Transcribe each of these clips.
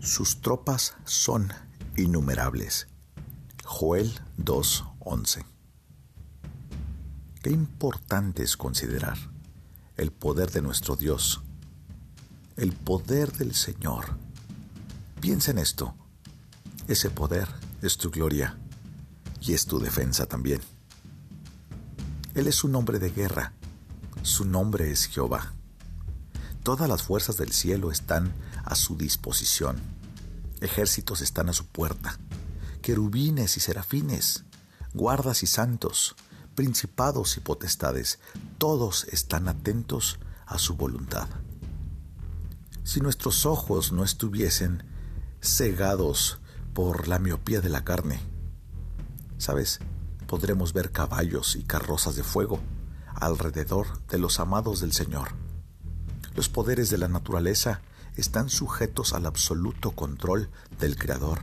Sus tropas son innumerables. Joel 2.11. Qué importante es considerar el poder de nuestro Dios, el poder del Señor. Piensa en esto. Ese poder es tu gloria y es tu defensa también. Él es un hombre de guerra. Su nombre es Jehová. Todas las fuerzas del cielo están a su disposición. Ejércitos están a su puerta. Querubines y serafines, guardas y santos, principados y potestades, todos están atentos a su voluntad. Si nuestros ojos no estuviesen cegados por la miopía de la carne, ¿sabes? Podremos ver caballos y carrozas de fuego alrededor de los amados del Señor. Los poderes de la naturaleza están sujetos al absoluto control del Creador.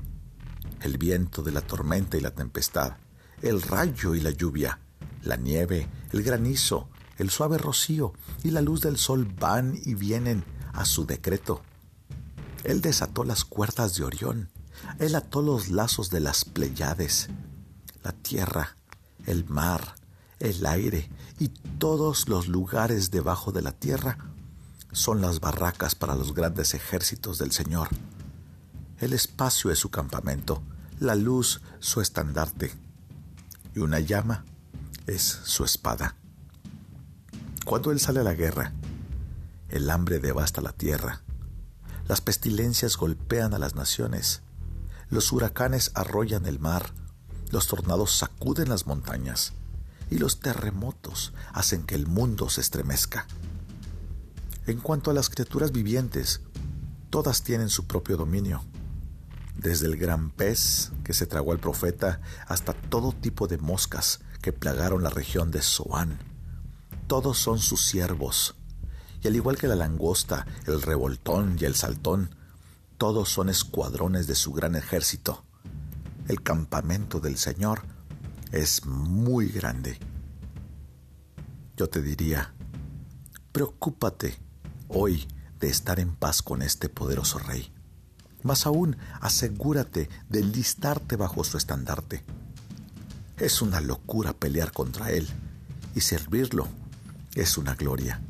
El viento de la tormenta y la tempestad, el rayo y la lluvia, la nieve, el granizo, el suave rocío y la luz del sol van y vienen a su decreto. Él desató las cuerdas de Orión, él ató los lazos de las Pleiades, la tierra, el mar, el aire y todos los lugares debajo de la tierra son las barracas para los grandes ejércitos del Señor. El espacio es su campamento, la luz su estandarte y una llama es su espada. Cuando Él sale a la guerra, el hambre devasta la tierra, las pestilencias golpean a las naciones, los huracanes arrollan el mar, los tornados sacuden las montañas y los terremotos hacen que el mundo se estremezca. En cuanto a las criaturas vivientes, todas tienen su propio dominio, desde el gran pez que se tragó al profeta hasta todo tipo de moscas que plagaron la región de Zoán. Todos son sus siervos, y al igual que la langosta, el revoltón y el saltón, todos son escuadrones de su gran ejército el campamento del Señor es muy grande. Yo te diría, preocúpate hoy de estar en paz con este poderoso Rey. Más aún, asegúrate de listarte bajo su estandarte. Es una locura pelear contra Él y servirlo es una gloria.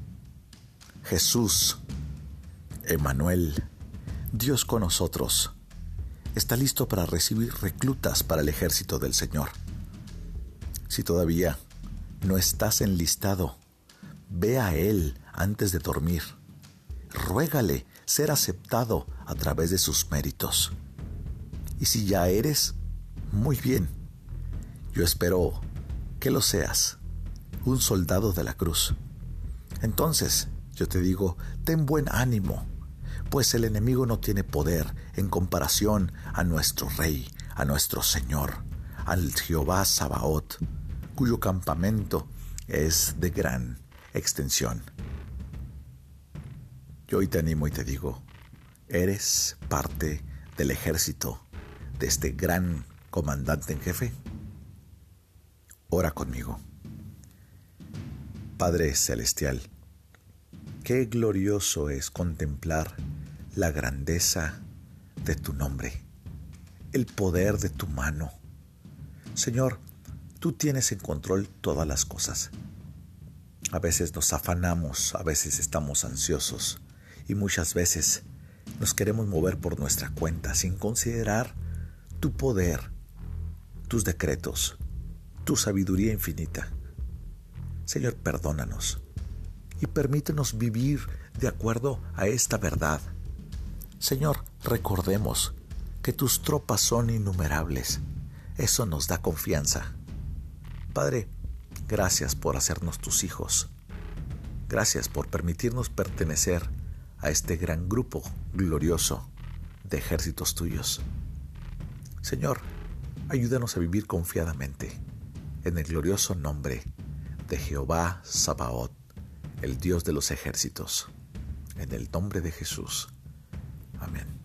Jesús, Emanuel, Dios con nosotros, está listo para recibir reclutas para el ejército del Señor. Si todavía no estás enlistado, ve a Él antes de dormir. Ruégale ser aceptado a través de sus méritos. Y si ya eres, muy bien. Yo espero que lo seas, un soldado de la cruz. Entonces, yo te digo, ten buen ánimo pues el enemigo no tiene poder en comparación a nuestro Rey, a nuestro Señor, al Jehová Sabaoth, cuyo campamento es de gran extensión. Yo hoy te animo y te digo, ¿eres parte del ejército de este gran comandante en jefe? Ora conmigo. Padre Celestial, qué glorioso es contemplar la grandeza de tu nombre, el poder de tu mano. Señor, tú tienes en control todas las cosas. A veces nos afanamos, a veces estamos ansiosos y muchas veces nos queremos mover por nuestra cuenta sin considerar tu poder, tus decretos, tu sabiduría infinita. Señor, perdónanos y permítenos vivir de acuerdo a esta verdad Señor, recordemos que tus tropas son innumerables. Eso nos da confianza. Padre, gracias por hacernos tus hijos. Gracias por permitirnos pertenecer a este gran grupo glorioso de ejércitos tuyos. Señor, ayúdanos a vivir confiadamente en el glorioso nombre de Jehová Sabaoth, el Dios de los ejércitos. En el nombre de Jesús. Amén.